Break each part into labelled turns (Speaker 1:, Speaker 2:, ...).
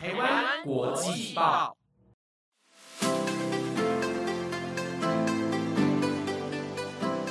Speaker 1: 台湾国际报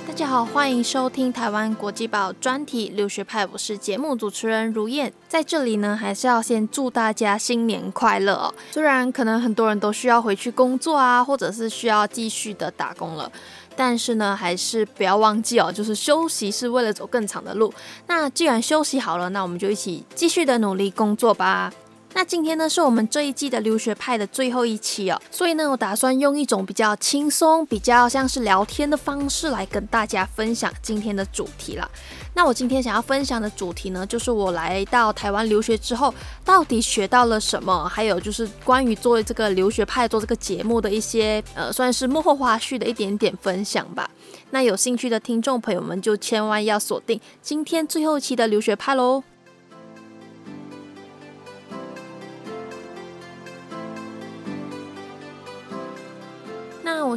Speaker 2: 大家好，欢迎收听台湾国际报专题留学派，我是节目主持人如燕。在这里呢，还是要先祝大家新年快乐哦。虽然可能很多人都需要回去工作啊，或者是需要继续的打工了，但是呢，还是不要忘记哦，就是休息是为了走更长的路。那既然休息好了，那我们就一起继续的努力工作吧。那今天呢，是我们这一季的留学派的最后一期哦，所以呢，我打算用一种比较轻松、比较像是聊天的方式来跟大家分享今天的主题啦。那我今天想要分享的主题呢，就是我来到台湾留学之后，到底学到了什么，还有就是关于做这个留学派做这个节目的一些呃，算是幕后花絮的一点点分享吧。那有兴趣的听众朋友们，就千万要锁定今天最后一期的留学派喽。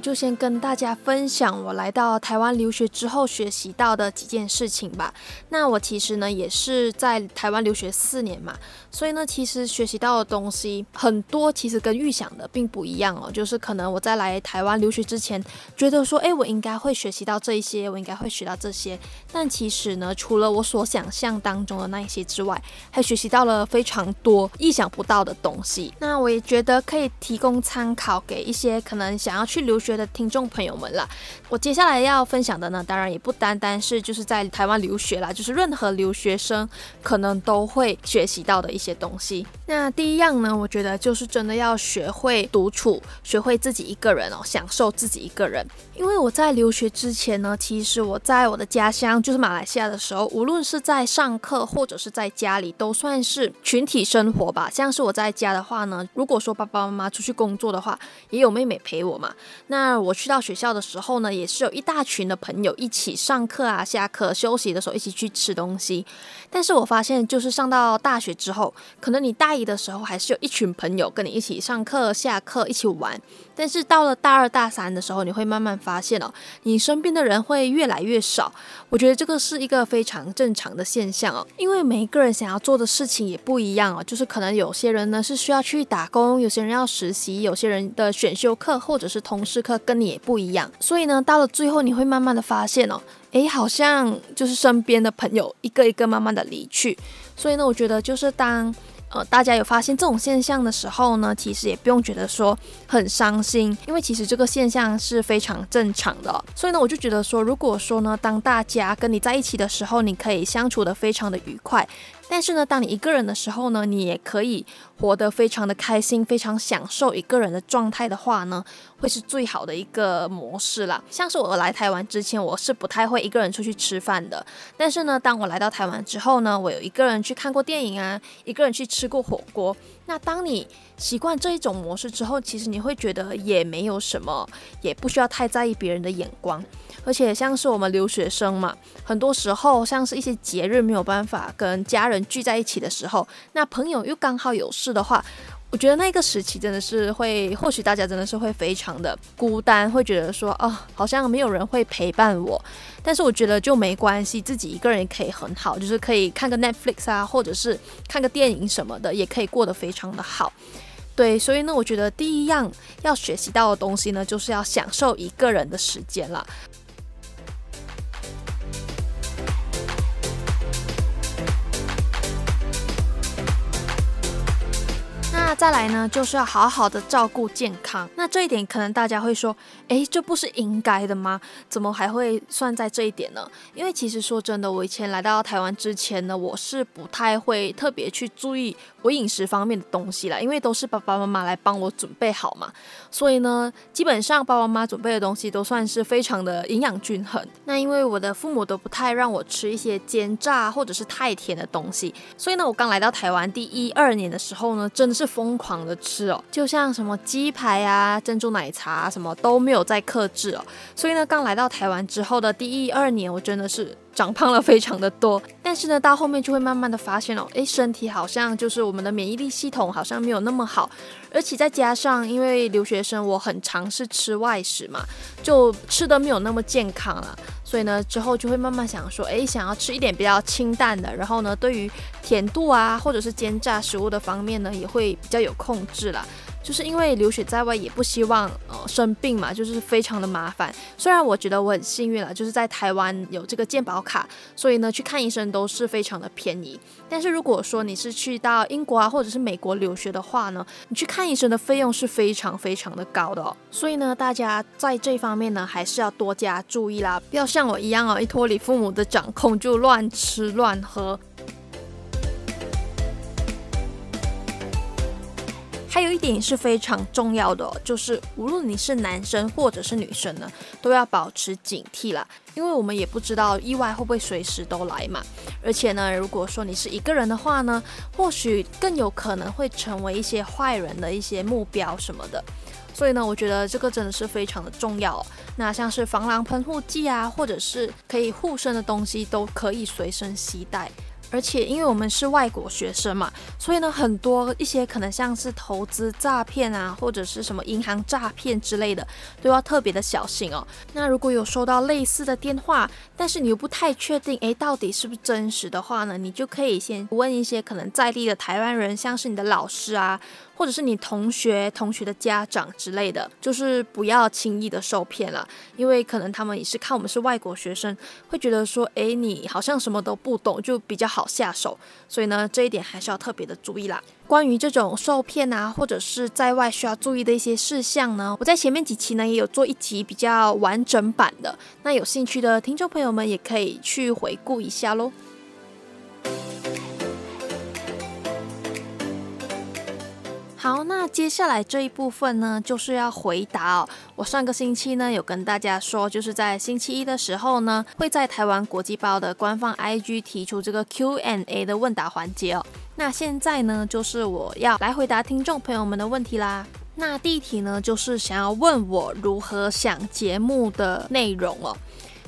Speaker 2: 就先跟大家分享我来到台湾留学之后学习到的几件事情吧。那我其实呢也是在台湾留学四年嘛，所以呢其实学习到的东西很多，其实跟预想的并不一样哦。就是可能我在来台湾留学之前，觉得说，哎，我应该会学习到这一些，我应该会学到这些。但其实呢，除了我所想象当中的那一些之外，还学习到了非常多意想不到的东西。那我也觉得可以提供参考给一些可能想要去。留学的听众朋友们啦，我接下来要分享的呢，当然也不单单是就是在台湾留学啦，就是任何留学生可能都会学习到的一些东西。那第一样呢，我觉得就是真的要学会独处，学会自己一个人哦，享受自己一个人。因为我在留学之前呢，其实我在我的家乡就是马来西亚的时候，无论是在上课或者是在家里，都算是群体生活吧。像是我在家的话呢，如果说爸爸妈妈出去工作的话，也有妹妹陪我嘛。那我去到学校的时候呢，也是有一大群的朋友一起上课啊，下课休息的时候一起去吃东西。但是我发现，就是上到大学之后，可能你大一的时候还是有一群朋友跟你一起上课、下课一起玩。但是到了大二、大三的时候，你会慢慢发现哦，你身边的人会越来越少。我觉得这个是一个非常正常的现象哦，因为每一个人想要做的事情也不一样哦。就是可能有些人呢是需要去打工，有些人要实习，有些人的选修课或者是通识课跟你也不一样。所以呢，到了最后，你会慢慢的发现哦，诶，好像就是身边的朋友一个一个慢慢的离去。所以呢，我觉得就是当。呃，大家有发现这种现象的时候呢，其实也不用觉得说很伤心，因为其实这个现象是非常正常的。所以呢，我就觉得说，如果说呢，当大家跟你在一起的时候，你可以相处的非常的愉快。但是呢，当你一个人的时候呢，你也可以活得非常的开心，非常享受一个人的状态的话呢，会是最好的一个模式啦。像是我来台湾之前，我是不太会一个人出去吃饭的。但是呢，当我来到台湾之后呢，我有一个人去看过电影啊，一个人去吃过火锅。那当你习惯这一种模式之后，其实你会觉得也没有什么，也不需要太在意别人的眼光。而且像是我们留学生嘛，很多时候像是一些节日没有办法跟家人聚在一起的时候，那朋友又刚好有事的话，我觉得那个时期真的是会，或许大家真的是会非常的孤单，会觉得说啊，好像没有人会陪伴我。但是我觉得就没关系，自己一个人也可以很好，就是可以看个 Netflix 啊，或者是看个电影什么的，也可以过得非常的好。对，所以呢，我觉得第一样要学习到的东西呢，就是要享受一个人的时间了。那再来呢，就是要好好的照顾健康。那这一点可能大家会说，诶，这不是应该的吗？怎么还会算在这一点呢？因为其实说真的，我以前来到台湾之前呢，我是不太会特别去注意我饮食方面的东西啦，因为都是爸爸妈妈来帮我准备好嘛。所以呢，基本上爸爸妈妈准备的东西都算是非常的营养均衡。那因为我的父母都不太让我吃一些煎炸或者是太甜的东西，所以呢，我刚来到台湾第一二年的时候呢，真的是。疯狂的吃哦，就像什么鸡排啊、珍珠奶茶什么都没有再克制哦。所以呢，刚来到台湾之后的第一二年，我真的是长胖了非常的多。但是呢，到后面就会慢慢的发现哦，诶，身体好像就是我们的免疫力系统好像没有那么好，而且再加上因为留学生我很尝试吃外食嘛，就吃的没有那么健康了。所以呢，之后就会慢慢想说，诶，想要吃一点比较清淡的，然后呢，对于甜度啊，或者是煎炸食物的方面呢，也会比较有控制啦。就是因为留学在外，也不希望呃生病嘛，就是非常的麻烦。虽然我觉得我很幸运了，就是在台湾有这个健保卡，所以呢去看医生都是非常的便宜。但是如果说你是去到英国啊或者是美国留学的话呢，你去看医生的费用是非常非常的高的哦。所以呢，大家在这方面呢还是要多加注意啦，不要像我一样哦，一脱离父母的掌控就乱吃乱喝。还有一点是非常重要的，就是无论你是男生或者是女生呢，都要保持警惕啦，因为我们也不知道意外会不会随时都来嘛。而且呢，如果说你是一个人的话呢，或许更有可能会成为一些坏人的一些目标什么的。所以呢，我觉得这个真的是非常的重要。那像是防狼喷雾剂啊，或者是可以护身的东西，都可以随身携带。而且，因为我们是外国学生嘛，所以呢，很多一些可能像是投资诈骗啊，或者是什么银行诈骗之类的，都要特别的小心哦。那如果有收到类似的电话，但是你又不太确定，诶，到底是不是真实的话呢，你就可以先问一些可能在地的台湾人，像是你的老师啊。或者是你同学、同学的家长之类的，就是不要轻易的受骗了，因为可能他们也是看我们是外国学生，会觉得说，哎，你好像什么都不懂，就比较好下手。所以呢，这一点还是要特别的注意啦。关于这种受骗啊，或者是在外需要注意的一些事项呢，我在前面几期呢也有做一集比较完整版的，那有兴趣的听众朋友们也可以去回顾一下喽。好，那接下来这一部分呢，就是要回答哦。我上个星期呢有跟大家说，就是在星期一的时候呢，会在台湾国际报的官方 IG 提出这个 Q&A 的问答环节哦。那现在呢，就是我要来回答听众朋友们的问题啦。那第一题呢，就是想要问我如何想节目的内容哦。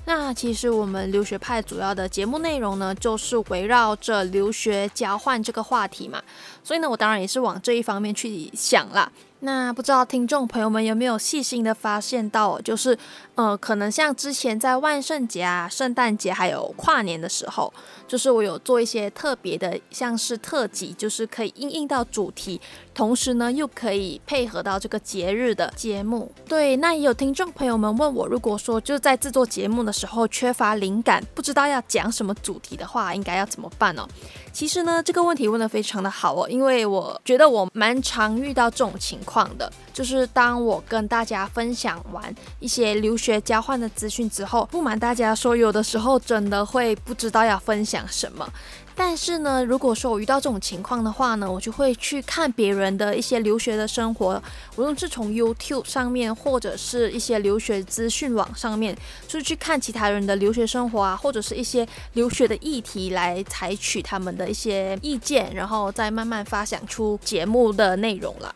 Speaker 2: 那其实我们留学派主要的节目内容呢，就是围绕着留学交换这个话题嘛，所以呢，我当然也是往这一方面去想了。那不知道听众朋友们有没有细心的发现到，就是，呃，可能像之前在万圣节啊、圣诞节还有跨年的时候，就是我有做一些特别的，像是特辑，就是可以应应到主题，同时呢又可以配合到这个节日的节目。对，那也有听众朋友们问我，如果说就是在制作节目的时候缺乏灵感，不知道要讲什么主题的话，应该要怎么办呢？其实呢，这个问题问得非常的好哦，因为我觉得我蛮常遇到这种情况况的，就是当我跟大家分享完一些留学交换的资讯之后，不瞒大家说，有的时候真的会不知道要分享什么。但是呢，如果说我遇到这种情况的话呢，我就会去看别人的一些留学的生活，无论是从 YouTube 上面，或者是一些留学资讯网上面，就是去看其他人的留学生活啊，或者是一些留学的议题，来采取他们的一些意见，然后再慢慢发想出节目的内容了。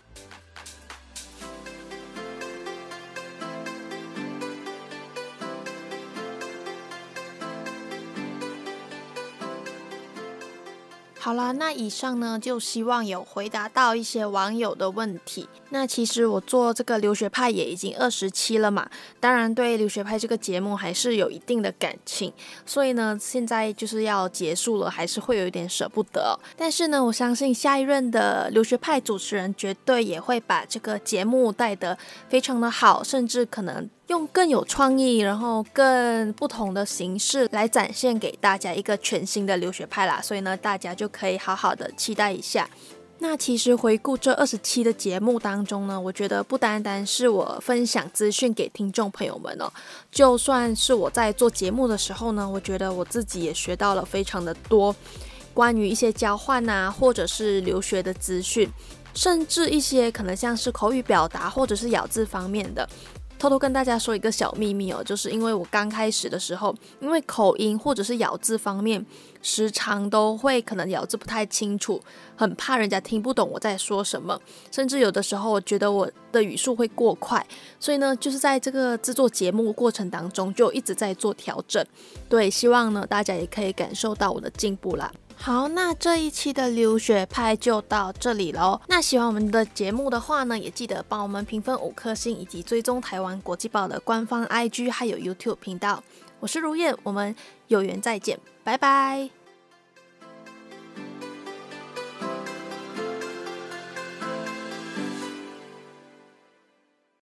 Speaker 2: 好啦，那以上呢就希望有回答到一些网友的问题。那其实我做这个留学派也已经二十七了嘛，当然对留学派这个节目还是有一定的感情，所以呢现在就是要结束了，还是会有一点舍不得。但是呢，我相信下一任的留学派主持人绝对也会把这个节目带得非常的好，甚至可能。用更有创意，然后更不同的形式来展现给大家一个全新的留学派啦，所以呢，大家就可以好好的期待一下。那其实回顾这二十期的节目当中呢，我觉得不单单是我分享资讯给听众朋友们哦，就算是我在做节目的时候呢，我觉得我自己也学到了非常的多，关于一些交换啊，或者是留学的资讯，甚至一些可能像是口语表达或者是咬字方面的。偷偷跟大家说一个小秘密哦，就是因为我刚开始的时候，因为口音或者是咬字方面，时常都会可能咬字不太清楚，很怕人家听不懂我在说什么，甚至有的时候我觉得我的语速会过快，所以呢，就是在这个制作节目过程当中，就一直在做调整。对，希望呢大家也可以感受到我的进步啦。好，那这一期的留学派就到这里喽。那喜欢我们的节目的话呢，也记得帮我们评分五颗星，以及追踪台湾国际报的官方 IG 还有 YouTube 频道。我是如燕，我们有缘再见，拜拜。